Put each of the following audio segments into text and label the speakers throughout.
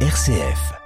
Speaker 1: RCF.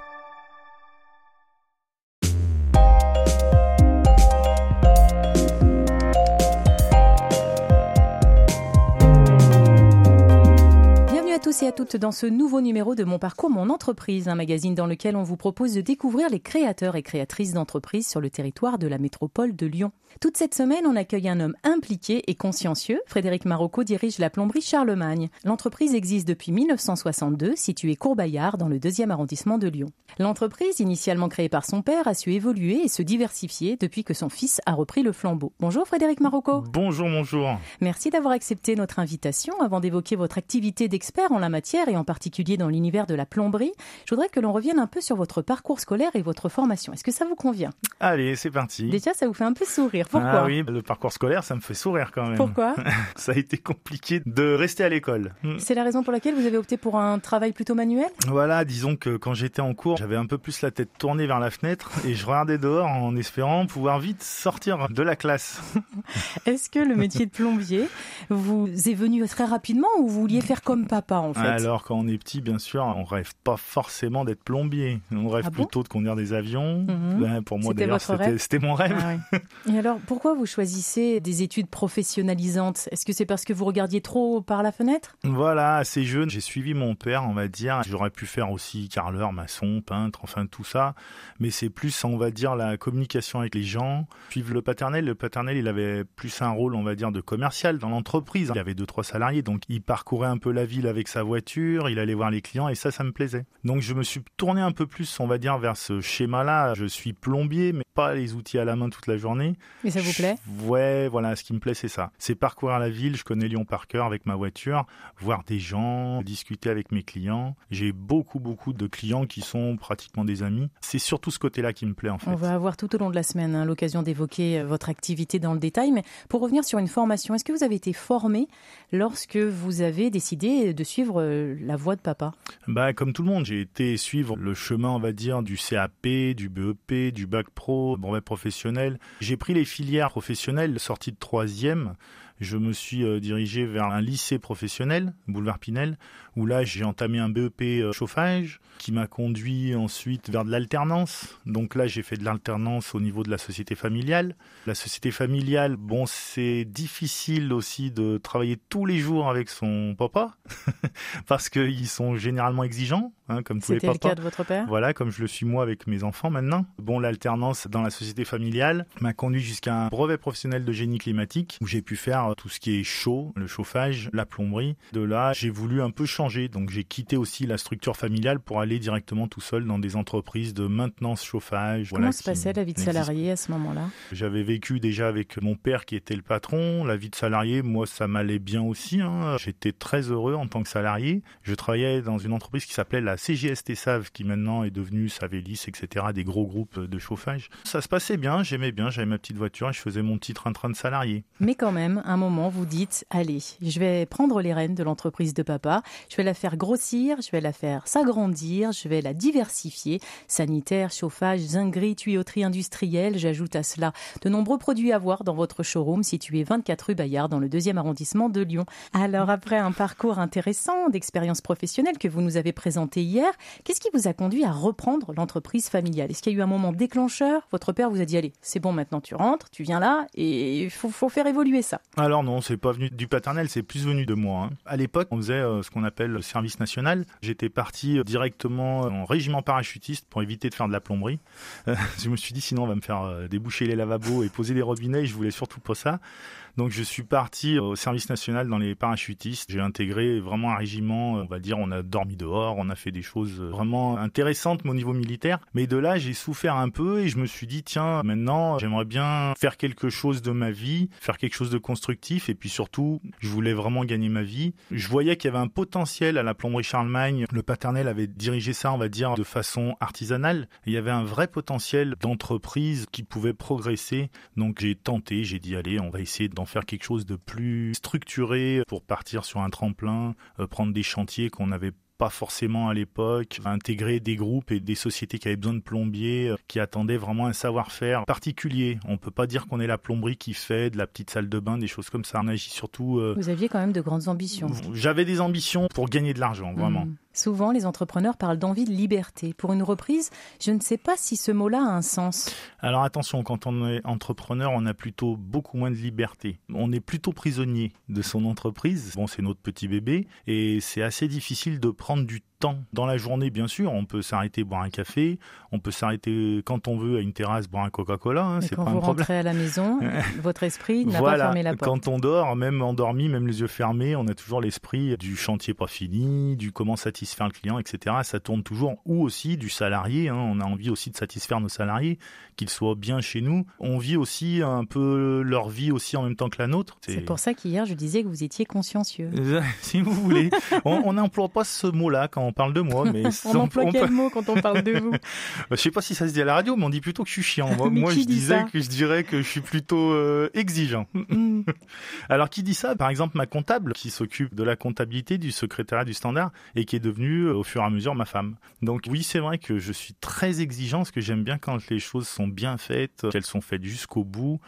Speaker 2: Tous et à toutes dans ce nouveau numéro de Mon Parcours, Mon Entreprise, un magazine dans lequel on vous propose de découvrir les créateurs et créatrices d'entreprises sur le territoire de la métropole de Lyon. Toute cette semaine, on accueille un homme impliqué et consciencieux. Frédéric Marocco dirige la plomberie Charlemagne. L'entreprise existe depuis 1962, située Courbayard, dans le deuxième arrondissement de Lyon. L'entreprise, initialement créée par son père, a su évoluer et se diversifier depuis que son fils a repris le flambeau. Bonjour Frédéric Marocco.
Speaker 3: Bonjour, bonjour.
Speaker 2: Merci d'avoir accepté notre invitation. Avant d'évoquer votre activité d'expert en la matière et en particulier dans l'univers de la plomberie, je voudrais que l'on revienne un peu sur votre parcours scolaire et votre formation. Est-ce que ça vous convient?
Speaker 3: Allez, c'est parti.
Speaker 2: Déjà, ça vous fait un peu sourire. Pourquoi?
Speaker 3: Ah oui, le parcours scolaire, ça me fait sourire quand même.
Speaker 2: Pourquoi?
Speaker 3: Ça a été compliqué de rester à l'école. Hmm.
Speaker 2: C'est la raison pour laquelle vous avez opté pour un travail plutôt manuel?
Speaker 3: Voilà, disons que quand j'étais en cours, j'avais un peu plus la tête tournée vers la fenêtre et je regardais dehors en espérant pouvoir vite sortir de la classe.
Speaker 2: Est-ce que le métier de plombier vous est venu très rapidement ou vous vouliez faire comme papa en fait
Speaker 3: Alors quand on est petit, bien sûr, on rêve pas forcément d'être plombier. On rêve
Speaker 2: Ah bon
Speaker 3: plutôt de conduire des avions.
Speaker 2: Mhm.
Speaker 3: Pour moi
Speaker 2: C'était
Speaker 3: d'ailleurs, c'était mon rêve.
Speaker 2: Ah oui. Et alors, pourquoi vous choisissez des études professionnalisantes? Est-ce que c'est parce que vous regardiez trop par la fenêtre?
Speaker 3: Voilà, assez jeune, j'ai suivi mon père, on va dire. J'aurais pu faire aussi carreleur, maçon, peintre, enfin tout ça. Mais c'est plus, on va dire, la communication avec les gens. Suivre le paternel. Le paternel, il avait plus un rôle, on va dire, de commercial dans l'entreprise. Il y avait deux, trois salariés, donc il parcourait un peu la ville avec sa voiture, il allait voir les clients et ça, ça me plaisait. Donc je me suis tourné un peu plus, on va dire, vers ce schéma-là. Je suis plombier, mais pas les outils à la main toute la journée.
Speaker 2: Et ça vous plaît?
Speaker 3: Ouais, voilà, ce qui me plaît, c'est ça. C'est parcourir la ville. Je connais Lyon par cœur avec ma voiture, voir des gens, discuter avec mes clients. J'ai beaucoup, beaucoup de clients qui sont pratiquement des amis. C'est surtout ce côté-là qui me plaît, en fait.
Speaker 2: On va avoir tout au long de la semaine hein, l'occasion d'évoquer euh, votre activité dans le détail, mais pour revenir sur une formation, est-ce que vous avez été formé lorsque vous avez décidé de suivre euh, la voie de papa
Speaker 3: Bah, comme tout le monde, j'ai été suivre le chemin, on va dire, du CAP, du BEP, du bac pro, brevet professionnel. J'ai pris les filières professionnelles, sortie de troisième. Je me suis euh, dirigé vers un lycée professionnel, boulevard Pinel, où là j'ai entamé un BEP euh, chauffage qui m'a conduit ensuite vers de l'alternance. Donc là j'ai fait de l'alternance au niveau de la société familiale. La société familiale, bon c'est difficile aussi de travailler tous les jours avec son papa parce qu'ils sont généralement exigeants, hein, comme tous les
Speaker 2: C'était le
Speaker 3: papas.
Speaker 2: cas de votre père?
Speaker 3: Voilà, comme je le suis moi avec mes enfants maintenant. Bon, l'alternance dans la société familiale m'a conduit jusqu'à un brevet professionnel de génie climatique où j'ai pu faire tout ce qui est chaud, le chauffage, la plomberie. De là, j'ai voulu un peu changer, donc j'ai quitté aussi la structure familiale pour aller directement tout seul dans des entreprises de maintenance chauffage.
Speaker 2: Comment
Speaker 3: voilà,
Speaker 2: se passait la vie de salarié à ce moment-là?
Speaker 3: J'avais vécu déjà avec mon père qui était le patron. La vie de salarié, moi, ça m'allait bien aussi. hein. J'étais très heureux en tant que salarié. Je travaillais dans une entreprise qui s'appelait la CGST Save, qui maintenant est devenue Savelis, etc., des gros groupes de chauffage. Ça se passait bien, j'aimais bien, j'avais ma petite voiture et je faisais mon petit train-train de salarié.
Speaker 2: Mais quand même, un moment, vous dites, allez, je vais prendre les rênes de l'entreprise de papa, je vais la faire grossir, je vais la faire s'agrandir, je vais la diversifier. Sanitaire, chauffage, zinguerie, tuyauterie industrielle, j'ajoute à cela de nombreux produits à voir dans votre showroom situé 24 rue Bayard dans le deuxième arrondissement de Lyon. Alors après un parcours intéressant d'expérience professionnelle que vous nous avez présenté hier, qu'est-ce qui vous a conduit à reprendre l'entreprise familiale? Est-ce qu'il y a eu un moment déclencheur? Votre père vous a dit, allez, c'est bon maintenant tu rentres, tu viens là et il faut, faut faire évoluer ça.
Speaker 3: Alors non, c'est pas venu du paternel, c'est plus venu de moi. hein. À l'époque, on faisait euh, ce qu'on appelle le service national. J'étais parti euh, directement en régiment parachutiste pour éviter de faire de la plomberie. Euh, je me suis dit sinon on va me faire euh, déboucher les lavabos et poser des robinets. et Je voulais surtout pas ça. Donc je suis parti au service national dans les parachutistes. J'ai intégré vraiment un régiment, on va dire, on a dormi dehors, on a fait des choses vraiment intéressantes au niveau militaire. Mais de là, j'ai souffert un peu et je me suis dit, tiens, maintenant, j'aimerais bien faire quelque chose de ma vie, faire quelque chose de constructif et puis surtout, je voulais vraiment gagner ma vie. Je voyais qu'il y avait un potentiel à la plomberie Charlemagne. Le paternel avait dirigé ça, on va dire, de façon artisanale. Il y avait un vrai potentiel d'entreprise qui pouvait progresser. Donc j'ai tenté, j'ai dit, allez, on va essayer d'en faire quelque chose de plus structuré pour partir sur un tremplin, euh, prendre des chantiers qu'on n'avait pas forcément à l'époque, intégrer des groupes et des sociétés qui avaient besoin de plombiers, euh, qui attendaient vraiment un savoir-faire particulier. On peut pas dire qu'on est la plomberie qui fait de la petite salle de bain, des choses comme ça. On agit surtout. euh,
Speaker 2: Vous aviez quand même de grandes ambitions.
Speaker 3: J'avais des ambitions pour gagner de l'argent, vraiment.
Speaker 2: Mhm. Souvent, les entrepreneurs parlent d'envie de liberté. Pour une reprise, je ne sais pas si ce mot-là a un sens.
Speaker 3: Alors attention, quand on est entrepreneur, on a plutôt beaucoup moins de liberté. On est plutôt prisonnier de son entreprise. Bon, c'est notre petit bébé et c'est assez difficile de prendre du temps dans la journée, bien sûr. On peut s'arrêter boire un café, on peut s'arrêter quand on veut à une terrasse boire un Coca-Cola. Hein, c'est
Speaker 2: quand
Speaker 3: pas
Speaker 2: vous
Speaker 3: un problème.
Speaker 2: rentrez à la maison, votre esprit n'a
Speaker 3: Voilà,
Speaker 2: pas fermé la porte.
Speaker 3: quand on dort, même endormi, même les yeux fermés, on a toujours l'esprit du chantier pas fini, du comment satisfaire le client, etc. Ça tourne toujours, ou aussi du salarié. hein. On a envie aussi de satisfaire nos salariés, qu'ils soient bien chez nous. On vit aussi un peu leur vie aussi en même temps que la nôtre.
Speaker 2: C'est pour ça qu'hier, je disais que vous étiez consciencieux.
Speaker 3: si vous voulez. on n'emploie pas ce mot-là quand on parle de moi, mais
Speaker 2: On emploie
Speaker 3: on
Speaker 2: quel mot quand on parle de vous
Speaker 3: je sais pas si ça se dit à la radio, mais on dit plutôt que je suis chiant. Moi, moi, je disais que je dirais que je suis plutôt euh, exigeant.
Speaker 2: Hmm.
Speaker 3: Alors qui dit ça? Par exemple, ma comptable qui s'occupe de la comptabilité du secrétariat du Standard et qui est euh, au fur et à mesure ma femme. Donc oui, c'est vrai que je suis très exigeant parce que j'aime bien quand les choses sont bien faites, qu'elles sont faites jusqu'au bout,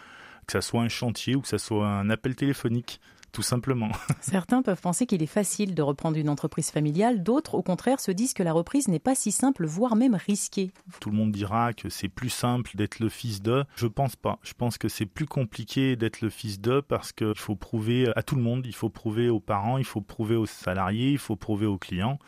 Speaker 3: que ça soit un chantier ou que ça soit un appel téléphonique. Tout simplement.
Speaker 2: Certains peuvent penser qu'il est facile de reprendre une entreprise familiale, d'autres, au contraire, se disent que la reprise n'est pas si simple, voire même risquée.
Speaker 3: Tout le monde dira que c'est plus simple d'être le fils de. Je pense pas. Je pense que c'est plus compliqué d'être le fils de parce qu'il faut prouver à tout le monde, il faut prouver aux parents, il faut prouver aux salariés, il faut prouver aux clients.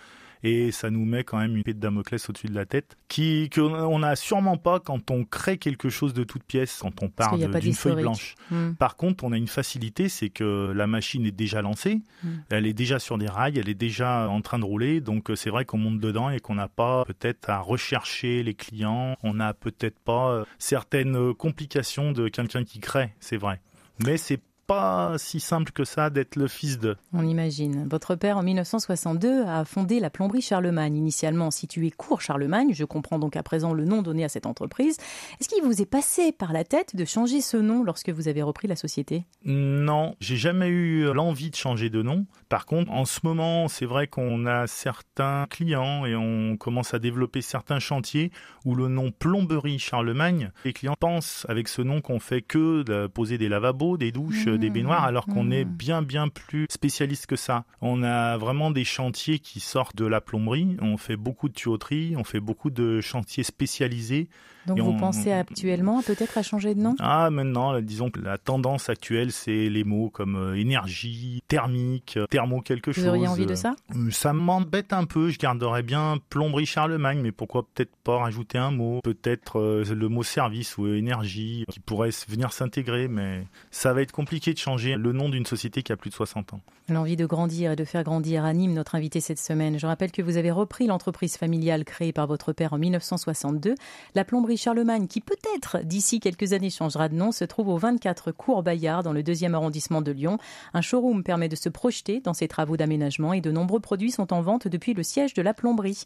Speaker 3: Et ça nous met quand même une épée de Damoclès au-dessus de la tête, qui qu'on n'a sûrement pas quand on crée quelque chose de toute pièce, quand on part d'une feuille blanche.
Speaker 2: Hmm.
Speaker 3: Par contre, on a une facilité, c'est que la machine est déjà lancée,
Speaker 2: Mm.
Speaker 3: elle est déjà sur des rails, elle est déjà en train de rouler, donc euh, c'est vrai qu'on monte dedans et qu'on n'a pas peut-être à rechercher les clients, on n'a peut-être pas euh, certaines euh, complications de quelqu'un qui crée, c'est vrai. Mais c'est pas si simple que ça d'être le fils de.
Speaker 2: On imagine. Votre père, en 1962, a fondé la plomberie Charlemagne, initialement située cours Charlemagne. Je comprends donc à présent le nom donné à cette entreprise. Est-ce qu'il vous est passé par la tête de changer ce nom lorsque vous avez repris la société?
Speaker 3: Non, j'ai jamais eu l'envie de changer de nom. Par contre, en ce moment, c'est vrai qu'on a certains clients et on commence à développer certains chantiers où le nom plomberie Charlemagne, les clients pensent avec ce nom qu'on fait que de poser des lavabos, des douches,
Speaker 2: Mmh,
Speaker 3: des baignoires, alors qu'on
Speaker 2: mmh.
Speaker 3: est bien bien plus spécialiste que ça. On a vraiment des chantiers qui sortent de la plomberie. On fait beaucoup de tuyauterie, on fait beaucoup de chantiers spécialisés
Speaker 2: Donc
Speaker 3: Et
Speaker 2: vous
Speaker 3: on-
Speaker 2: pensez actuellement peut-être à changer de nom?
Speaker 3: Ah, maintenant, disons que la tendance actuelle, c'est les mots comme euh, énergie, thermique, euh, thermo quelque chose.
Speaker 2: Vous auriez envie de ça?
Speaker 3: euh, Ça m'embête un peu. Je garderais bien plomberie Charlemagne, mais pourquoi peut-être pas rajouter un mot Peut-être le mot service ou énergie qui pourrait venir s'intégrer, mais ça va être compliqué de changer le nom d'une société qui a plus de 60 ans.
Speaker 2: L'envie de grandir et de faire grandir anime notre invité cette semaine. Je rappelle que vous avez repris l'entreprise familiale créée par votre père en 1962. La plomberie Charlemagne, qui peut-être d'ici quelques années changera de nom, se trouve au 24 Cours Bayard dans le deuxième arrondissement de Lyon. Un showroom permet de se projeter dans ces travaux d'aménagement et de nombreux produits sont en vente depuis le siège de la plomberie.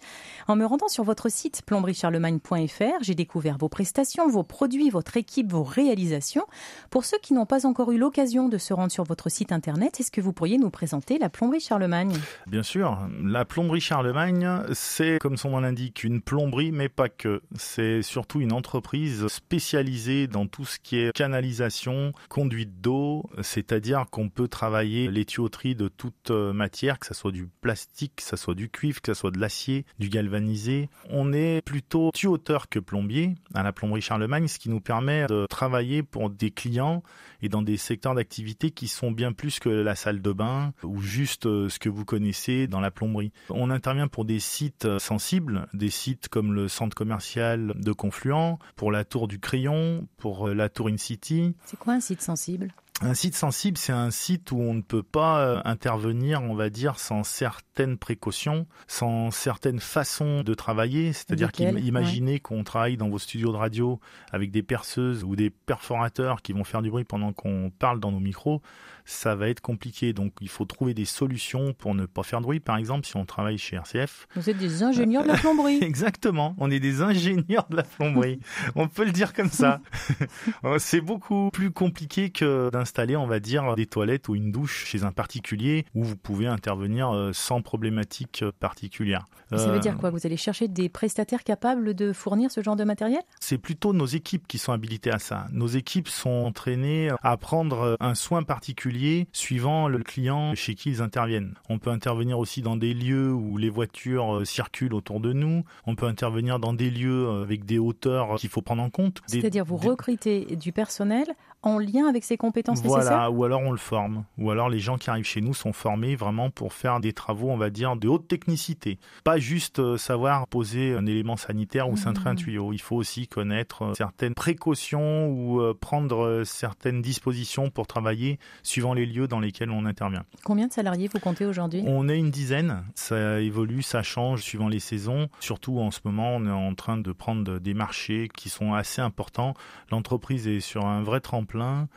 Speaker 2: En me rendant sur votre site plombriecharlemagne.fr, j'ai découvert vos prestations, vos produits, votre équipe, vos réalisations. Pour ceux qui n'ont pas encore eu l'occasion de se rendre sur votre site internet, est-ce que vous pourriez nous présenter la plomberie Charlemagne?
Speaker 3: Bien sûr, la plomberie Charlemagne, c'est comme son nom l'indique, une plomberie, mais pas que. C'est surtout une entreprise spécialisée dans tout ce qui est canalisation, conduite d'eau, c'est-à-dire qu'on peut travailler les tuyauteries de toute euh, matière, que ce soit du plastique, que ce soit du cuivre, que ce soit de l'acier, du galvanisé. On est plutôt tuyauteur que plombier à la plomberie Charlemagne, ce qui nous permet de travailler pour des clients et dans des secteurs d'activité qui sont bien plus que la salle de bain ou juste euh, ce que vous connaissez dans la plomberie. On intervient pour des sites euh, sensibles, des sites comme le centre commercial de Pour la tour du Crayon, pour euh, la tour In City.
Speaker 2: C'est quoi un site sensible?
Speaker 3: Un site sensible, c'est un site où on ne peut pas euh, intervenir, on va dire, sans certaines précautions, sans certaines façons de travailler. C'est-à-dire qu'imaginez qu'on travaille dans vos studios de radio avec des perceuses ou des perforateurs qui vont faire du bruit pendant qu'on parle dans nos micros, ça va être compliqué. Donc il faut trouver des solutions pour ne pas faire de bruit. Par exemple, si on travaille chez RCF,
Speaker 2: Vous êtes des ingénieurs de la plomberie.
Speaker 3: Exactement, on est des ingénieurs de la plomberie. on peut le dire comme ça. c'est beaucoup plus compliqué que d'installer installer, on va dire, des toilettes ou une douche chez un particulier où vous pouvez intervenir euh, sans problématique particulière.
Speaker 2: Ça veut dire quoi? Vous allez chercher des prestataires capables de fournir ce genre de matériel?
Speaker 3: C'est plutôt nos équipes qui sont habilitées à ça. Nos équipes sont entraînées à prendre un soin particulier suivant le client chez qui ils interviennent. On peut intervenir aussi dans des lieux où les voitures circulent autour de nous. On peut intervenir dans des lieux avec des hauteurs qu'il faut prendre en compte.
Speaker 2: C'est-à-dire vous recrutez du personnel en lien avec ses compétences
Speaker 3: voilà,
Speaker 2: nécessaires
Speaker 3: ou alors on le forme. Ou alors les gens qui arrivent chez nous sont formés vraiment pour faire des travaux, on va dire, de haute technicité. Pas juste euh, savoir poser un élément sanitaire ou cintrer un mmh. tuyau. Il faut aussi connaître euh, certaines précautions ou euh, prendre certaines dispositions pour travailler suivant les lieux dans lesquels on intervient.
Speaker 2: Combien de salariés vous comptez aujourd'hui?
Speaker 3: On est une dizaine. Ça évolue, ça change suivant les saisons. Surtout en ce moment, on est en train de prendre des marchés qui sont assez importants. L'entreprise est sur un vrai tremplin plein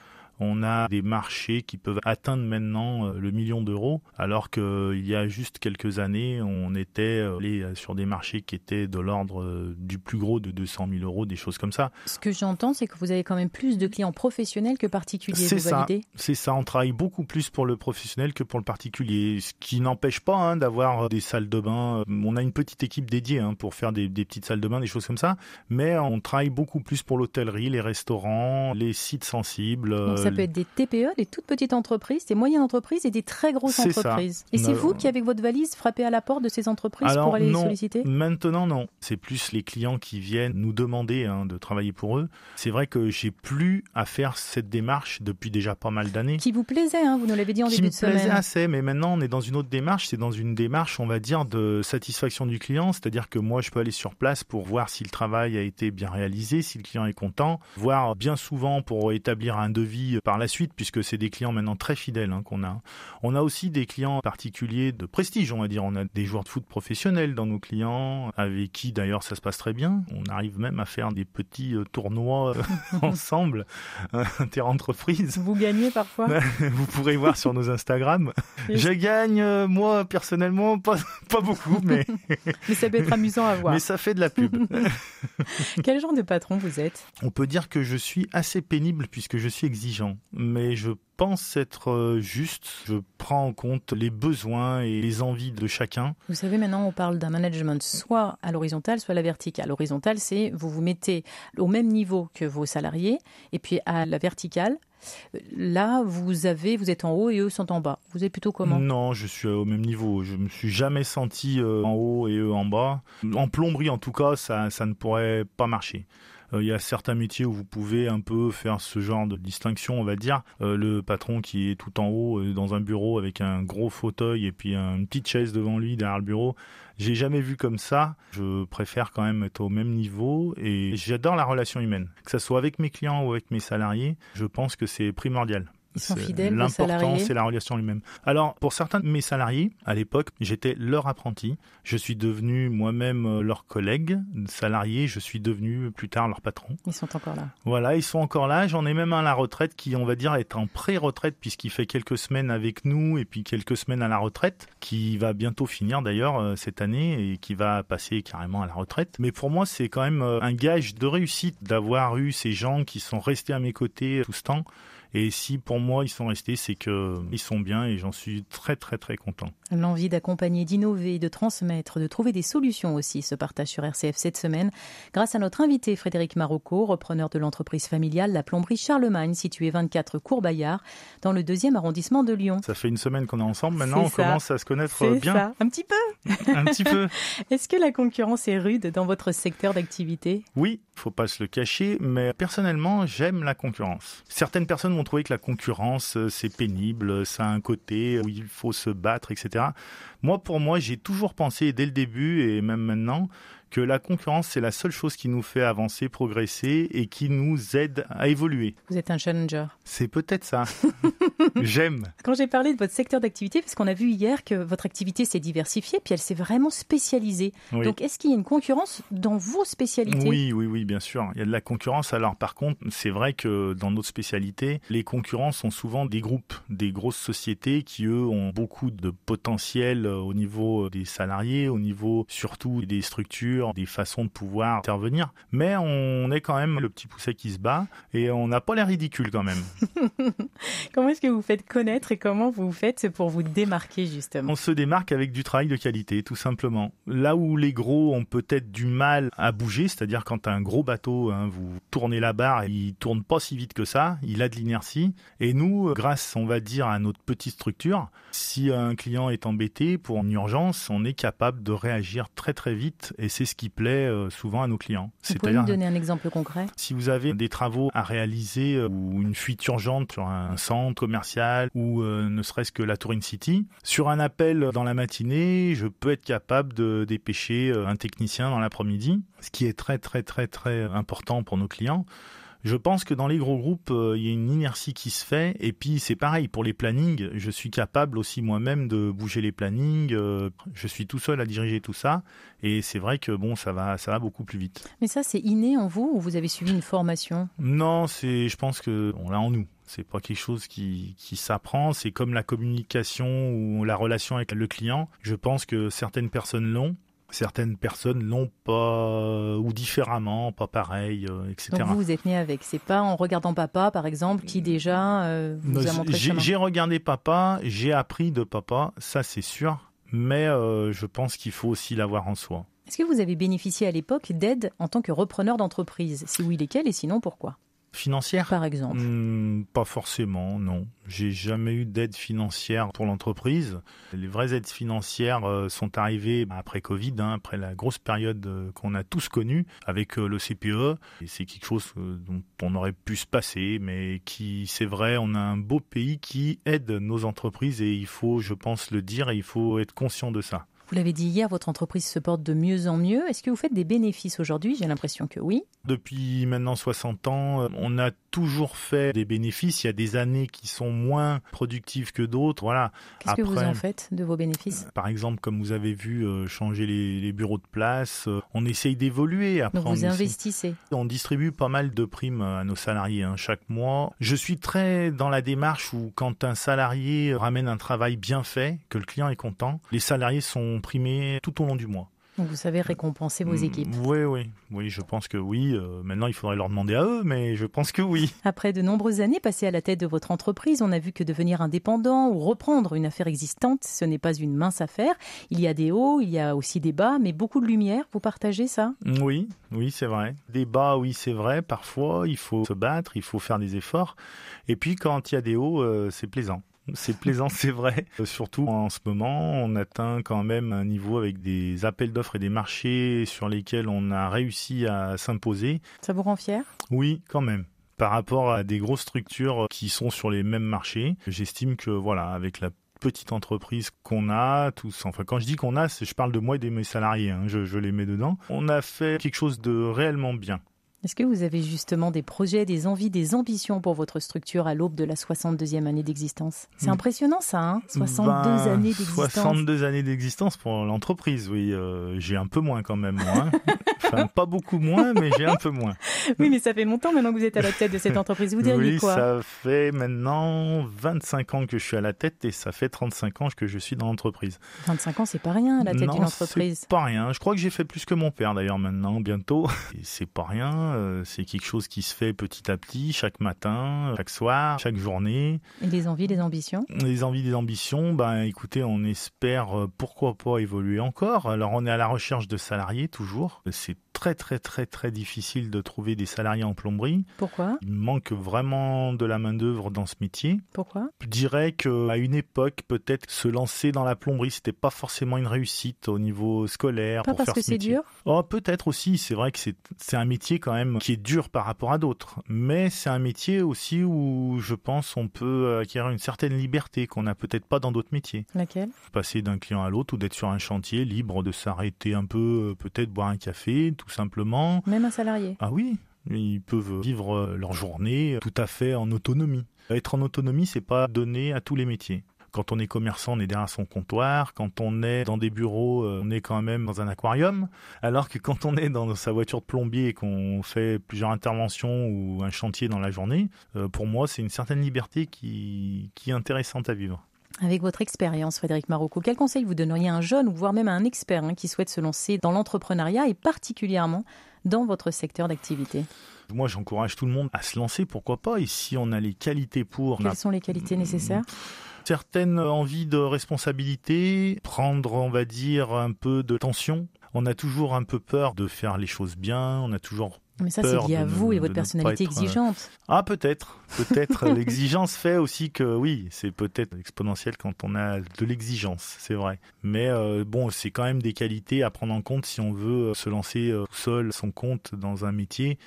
Speaker 3: on a des marchés qui peuvent atteindre maintenant euh, le million d'euros, alors qu'il y a juste quelques années, on était euh, allé sur des marchés qui étaient de l'ordre euh, du plus gros de 200 000 euros, des choses comme ça.
Speaker 2: Ce que j'entends, c'est que vous avez quand même plus de clients professionnels que particuliers.
Speaker 3: C'est
Speaker 2: ça.
Speaker 3: C'est ça. On travaille beaucoup plus pour le professionnel que pour le particulier, ce qui n'empêche pas hein, d'avoir des salles de bain. On a une petite équipe dédiée hein, pour faire des, des petites salles de bain, des choses comme ça, mais on travaille beaucoup plus pour l'hôtellerie, les restaurants, les sites sensibles
Speaker 2: peut être des TPE, des toutes petites entreprises, des moyennes entreprises et des très grosses entreprises. Et c'est vous qui, avec votre valise, frappez à la porte de ces entreprises pour aller les solliciter?
Speaker 3: Maintenant, non. C'est plus les clients qui viennent nous demander hein, de travailler pour eux. C'est vrai que j'ai plus à faire cette démarche depuis déjà pas mal d'années.
Speaker 2: Qui vous plaisait, hein, vous nous l'avez dit en début de semaine.
Speaker 3: Qui me plaisait assez, mais maintenant on est dans une autre démarche. C'est dans une démarche, on va dire, de satisfaction du client. C'est-à-dire que moi, je peux aller sur place pour voir si le travail a été bien réalisé, si le client est content, voir bien souvent pour établir un devis par la suite, puisque c'est des clients maintenant très fidèles hein, qu'on a. On a aussi des clients particuliers de prestige, on va dire. On a des joueurs de foot professionnels dans nos clients, avec qui d'ailleurs ça se passe très bien. On arrive même à faire des petits euh, tournois euh, ensemble, inter-entreprise.
Speaker 2: Vous gagnez parfois?
Speaker 3: Vous pourrez voir sur nos Instagram. Je gagne, euh, moi, personnellement, pas, pas beaucoup, mais...
Speaker 2: mais ça peut être amusant à voir.
Speaker 3: Mais ça fait de la pub.
Speaker 2: Quel genre de patron vous êtes?
Speaker 3: On peut dire que je suis assez pénible puisque je suis exigeant mais je pense être euh, juste. Je prends en compte les besoins et les envies de chacun.
Speaker 2: Vous savez, maintenant, on parle d'un management soit à l'horizontale, soit à la verticale. L'horizontale, c'est vous vous mettez au même niveau que vos salariés, et puis à la verticale, Là, vous avez, vous êtes en haut et eux sont en bas. Vous êtes plutôt comment?
Speaker 3: Non, je suis au même niveau. Je me suis jamais senti euh, en haut et eux en bas. En plomberie, en tout cas, ça, ça ne pourrait pas marcher. Euh, il y a certains métiers où vous pouvez un peu faire ce genre de distinction, on va dire. Euh, le patron qui est tout en haut euh, dans un bureau avec un gros fauteuil et puis une petite chaise devant lui derrière le bureau. J'ai jamais vu comme ça. Je préfère quand même être au même niveau et j'adore la relation humaine. Que ce soit avec mes clients ou avec mes salariés, je pense que c'est primordial.
Speaker 2: Ils sont fidèles,
Speaker 3: L'important, c'est la relation lui-même. Alors, pour certains de mes salariés, à l'époque, j'étais leur apprenti. Je suis devenu moi-même euh, leur collègue salarié. Je suis devenu plus tard leur patron.
Speaker 2: Ils sont encore là.
Speaker 3: Voilà, ils sont encore là. J'en ai même un à la retraite qui, on va dire, est en pré-retraite puisqu'il fait quelques semaines avec nous et puis quelques semaines à la retraite, qui va bientôt finir d'ailleurs euh, cette année et qui va passer carrément à la retraite. Mais pour moi, c'est quand même euh, un gage de réussite d'avoir eu ces gens qui sont restés à mes côtés tout ce temps et si pour moi ils sont restés, c'est qu'ils sont bien et j'en suis très très très content.
Speaker 2: L'envie d'accompagner, d'innover, de transmettre, de trouver des solutions aussi se partage sur RCF cette semaine grâce à notre invité Frédéric Marocco, repreneur de l'entreprise familiale La Plomberie Charlemagne, située 24 Cours-Bayard, dans le deuxième arrondissement de Lyon.
Speaker 3: Ça fait une semaine qu'on est ensemble, maintenant on commence à se connaître bien.
Speaker 2: Ça. Un petit peu.
Speaker 3: Un petit peu.
Speaker 2: Est-ce que la concurrence est rude dans votre secteur d'activité?
Speaker 3: Oui, faut pas se le cacher, mais personnellement j'aime la concurrence. Certaines personnes vont trouver que la concurrence c'est pénible, ça a un côté où il faut se battre, etc. Moi, pour moi, j'ai toujours pensé dès le début et même maintenant que la concurrence, c'est la seule chose qui nous fait avancer, progresser et qui nous aide à évoluer.
Speaker 2: Vous êtes un challenger.
Speaker 3: C'est peut-être ça. J'aime.
Speaker 2: Quand j'ai parlé de votre secteur d'activité, parce qu'on a vu hier que votre activité s'est diversifiée, puis elle s'est vraiment spécialisée. Donc, est-ce qu'il y a une concurrence dans vos spécialités?
Speaker 3: Oui, oui, oui, bien sûr. Il y a de la concurrence. Alors, par contre, c'est vrai que dans notre spécialité, les concurrents sont souvent des groupes, des grosses sociétés qui, eux, ont beaucoup de potentiel euh, au niveau des salariés, au niveau surtout des structures, des façons de pouvoir intervenir. Mais on est quand même le petit pousset qui se bat et on n'a pas l'air ridicule quand même.
Speaker 2: comment est-ce que vous faites connaître et comment vous faites pour vous démarquer justement?
Speaker 3: On se démarque avec du travail de qualité, tout simplement. Là où les gros ont peut-être du mal à bouger, c'est-à-dire quand un gros bateau, hein, vous tournez la barre, il tourne pas si vite que ça, il a de l'inertie. Et nous, grâce, on va dire, à notre petite structure, si un client est embêté pour une urgence, on est capable de réagir très très vite et c'est ce qui plaît euh, souvent à nos clients.
Speaker 2: Vous pouvez me donner un exemple concret?
Speaker 3: Si vous avez des travaux à réaliser euh, ou une fuite urgente sur un centre commercial ou euh, ne serait-ce que la Touring City, sur un appel dans la matinée, je peux être capable de dépêcher un technicien dans l'après-midi, ce qui est très très très très important pour nos clients. Je pense que dans les gros groupes, euh, il y a une inertie qui se fait. Et puis c'est pareil pour les plannings. Je suis capable aussi moi-même de bouger les plannings. Euh, je suis tout seul à diriger tout ça. Et c'est vrai que bon, ça va, ça va beaucoup plus vite.
Speaker 2: Mais ça, c'est inné en vous ou vous avez suivi une formation?
Speaker 3: Non, c'est, je pense que on l'a en nous. C'est pas quelque chose qui, qui s'apprend. C'est comme la communication ou la relation avec le client. Je pense que certaines personnes l'ont certaines personnes l'ont pas ou différemment, pas pareil, euh, etc.
Speaker 2: Donc vous, vous êtes né avec. C'est pas en regardant papa, par exemple, qui déjà euh, vous a montré
Speaker 3: J'ai regardé papa, j'ai appris de papa, ça c'est sûr. Mais euh, je pense qu'il faut aussi l'avoir en soi.
Speaker 2: Est-ce que vous avez bénéficié à l'époque d'aide en tant que repreneur d'entreprise? Si oui, lesquelles? Et sinon pourquoi?
Speaker 3: Financière?
Speaker 2: Par exemple hmm,
Speaker 3: Pas forcément, non. J'ai jamais eu d'aide financière pour l'entreprise. Les vraies aides financières euh, sont arrivées après Covid, hein, après la grosse période euh, qu'on a tous connue avec euh, le CPE. Et c'est quelque chose dont on aurait pu se passer, mais qui, c'est vrai, on a un beau pays qui aide nos entreprises et il faut, je pense, le dire et il faut être conscient de ça.
Speaker 2: Vous l'avez dit hier, votre entreprise se porte de mieux en mieux. Est-ce que vous faites des bénéfices aujourd'hui? J'ai l'impression que oui.
Speaker 3: Depuis maintenant 60 ans, on a toujours fait des bénéfices. Il y a des années qui sont moins productives que d'autres. Voilà.
Speaker 2: Qu'est-ce que vous en faites de vos bénéfices?
Speaker 3: Par exemple, comme vous avez vu, euh, changer les, bureaux de place. Euh, on essaye d'évoluer.
Speaker 2: Donc vous investissez.
Speaker 3: On distribue pas mal de primes à nos salariés hein, chaque mois. Je suis très dans la démarche où quand un salarié ramène un travail bien fait, que le client est content, les salariés sont primés tout au long du mois.
Speaker 2: Donc vous savez récompenser vos mm, équipes.
Speaker 3: Oui, oui, oui, je pense que oui. Euh, maintenant, il faudrait leur demander à eux, mais je pense que oui.
Speaker 2: Après de nombreuses années passées à la tête de votre entreprise, on a vu que devenir indépendant ou reprendre une affaire existante, ce n'est pas une mince affaire. Il y a des hauts, il y a aussi des bas, mais beaucoup de lumière. Vous partagez ça?
Speaker 3: Oui, oui, c'est vrai. Des bas, oui, c'est vrai. Parfois, il faut se battre, il faut faire des efforts. Et puis, quand il y a des hauts, euh, c'est plaisant. C'est plaisant, c'est vrai. Euh, surtout en ce moment, on atteint quand même un niveau avec des appels d'offres et des marchés sur lesquels on a réussi à s'imposer.
Speaker 2: Ça vous rend fier?
Speaker 3: Oui, quand même par rapport à des grosses structures qui sont sur les mêmes marchés. J'estime que voilà, avec la petite entreprise qu'on a, tous, enfin quand je dis qu'on a, je parle de moi et de mes salariés, hein, je, je les mets dedans, on a fait quelque chose de réellement bien.
Speaker 2: Est-ce que vous avez justement des projets, des envies, des ambitions pour votre structure à l'aube de la 62e année d'existence? C'est hmm. impressionnant ça, hein? 62 ben, années d'existence.
Speaker 3: 62 années d'existence pour l'entreprise, oui. Euh, j'ai un peu moins quand même, moi. Hein. enfin, pas beaucoup moins, mais j'ai un peu moins.
Speaker 2: Oui, mais ça fait longtemps maintenant que vous êtes à la tête de cette entreprise. Vous diriez
Speaker 3: oui,
Speaker 2: quoi?
Speaker 3: ça fait maintenant 25 ans que je suis à la tête et ça fait 35 ans que je suis dans l'entreprise.
Speaker 2: 25 ans, c'est pas rien à la tête d'une entreprise.
Speaker 3: c'est pas rien. Je crois que j'ai fait plus que mon père d'ailleurs maintenant, bientôt. C'est pas rien euh, c'est quelque chose qui se fait petit à petit, chaque matin, chaque soir, chaque journée.
Speaker 2: Et les envies, les ambitions?
Speaker 3: Les envies, les ambitions, ben écoutez, on espère euh, pourquoi pas évoluer encore. Alors on est à la recherche de salariés toujours. C'est très très très très difficile de trouver des salariés en plomberie.
Speaker 2: Pourquoi?
Speaker 3: Il manque vraiment de la main d'œuvre dans ce métier.
Speaker 2: Pourquoi?
Speaker 3: Je dirais qu'à une époque, peut-être se lancer dans la plomberie, c'était pas forcément une réussite au niveau scolaire.
Speaker 2: Pas parce que c'est dur?
Speaker 3: Oh, peut-être aussi. C'est vrai que c'est un métier quand même qui est dur par rapport à d'autres, mais c'est un métier aussi où je pense on peut acquérir une certaine liberté qu'on n'a peut-être pas dans d'autres métiers.
Speaker 2: Laquelle?
Speaker 3: Passer d'un client à l'autre ou d'être sur un chantier libre de s'arrêter un peu, peut-être boire un café, tout simplement.
Speaker 2: Même un salarié.
Speaker 3: Ah oui, ils peuvent vivre leur journée tout à fait en autonomie. Être en autonomie, c'est pas donné à tous les métiers. Quand on est commerçant, on est derrière son comptoir. Quand on est dans des bureaux, euh, on est quand même dans un aquarium. Alors que quand on est dans sa voiture de plombier et qu'on fait plusieurs interventions ou un chantier dans la journée, euh, pour moi, c'est une certaine liberté qui, qui est intéressante à vivre.
Speaker 2: Avec votre expérience, Frédéric Marocco, quel conseil vous donneriez à un jeune ou voire même à un expert hein, qui souhaite se lancer dans l'entrepreneuriat et particulièrement dans votre secteur d'activité?
Speaker 3: Moi, j'encourage tout le monde à se lancer, pourquoi pas, et si on a les qualités pour...
Speaker 2: Quelles sont les qualités nécessaires?
Speaker 3: Certaines envies de responsabilité, prendre, on va dire, un peu de tension. On a toujours un peu peur de faire les choses bien, on a toujours
Speaker 2: mais ça, c'est lié à vous et votre personnalité euh, exigeante.
Speaker 3: Ah, peut-être. Peut-être. L'exigence fait aussi que, oui, c'est peut-être exponentiel quand on a de l'exigence, c'est vrai. Mais euh, bon, c'est quand même des qualités à prendre en compte si on veut euh, se lancer seul, son compte dans un métier.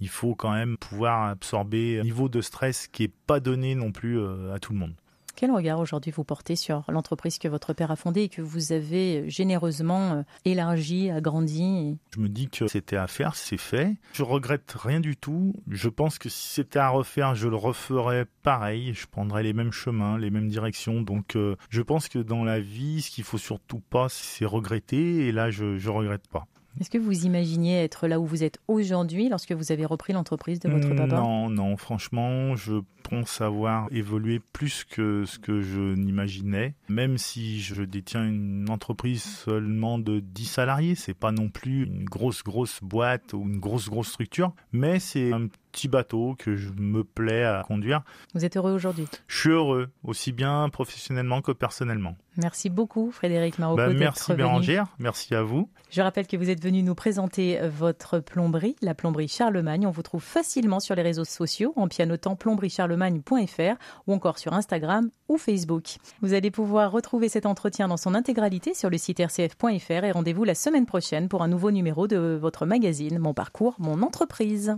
Speaker 3: Il faut quand même pouvoir absorber un niveau de stress qui est pas donné non plus à tout le monde.
Speaker 2: Quel regard aujourd'hui vous portez sur l'entreprise que votre père a fondée et que vous avez généreusement euh, élargie, agrandie
Speaker 3: Je me dis que c'était à faire, c'est fait. Je regrette rien du tout. Je pense que si c'était à refaire, je le referais pareil. Je prendrais les mêmes chemins, les mêmes directions. Donc euh, je pense que dans la vie, ce qu'il faut surtout pas, c'est regretter. Et là, je ne regrette pas.
Speaker 2: Est-ce que vous imaginiez être là où vous êtes aujourd'hui lorsque vous avez repris l'entreprise de votre papa?
Speaker 3: Non, non, franchement, je pense avoir évolué plus que ce que je n'imaginais. Même si je détiens une entreprise seulement de 10 salariés, c'est pas non plus une grosse, grosse boîte ou une grosse, grosse structure, mais c'est un petit bateau que je me plais à conduire.
Speaker 2: Vous êtes heureux aujourd'hui?
Speaker 3: Je suis heureux, aussi bien professionnellement que personnellement.
Speaker 2: Merci beaucoup Frédéric Marocco.
Speaker 3: Bah, merci Bérangère, merci à vous.
Speaker 2: Je rappelle que vous êtes venu nous présenter votre plomberie, la plomberie Charlemagne. On vous trouve facilement sur les réseaux sociaux en pianotant ou encore sur Instagram ou Facebook. Vous allez pouvoir retrouver cet entretien dans son intégralité sur le site rcf.fr et rendez-vous la semaine prochaine pour un nouveau numéro de votre magazine Mon parcours, mon entreprise.